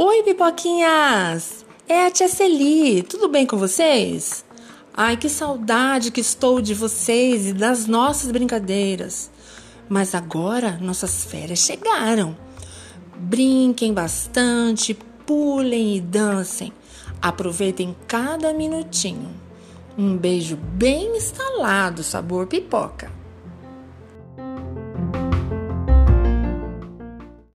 Oi, pipoquinhas! É a tia Celi, tudo bem com vocês? Ai, que saudade que estou de vocês e das nossas brincadeiras. Mas agora nossas férias chegaram. Brinquem bastante, pulem e dancem. Aproveitem cada minutinho. Um beijo bem instalado, sabor pipoca.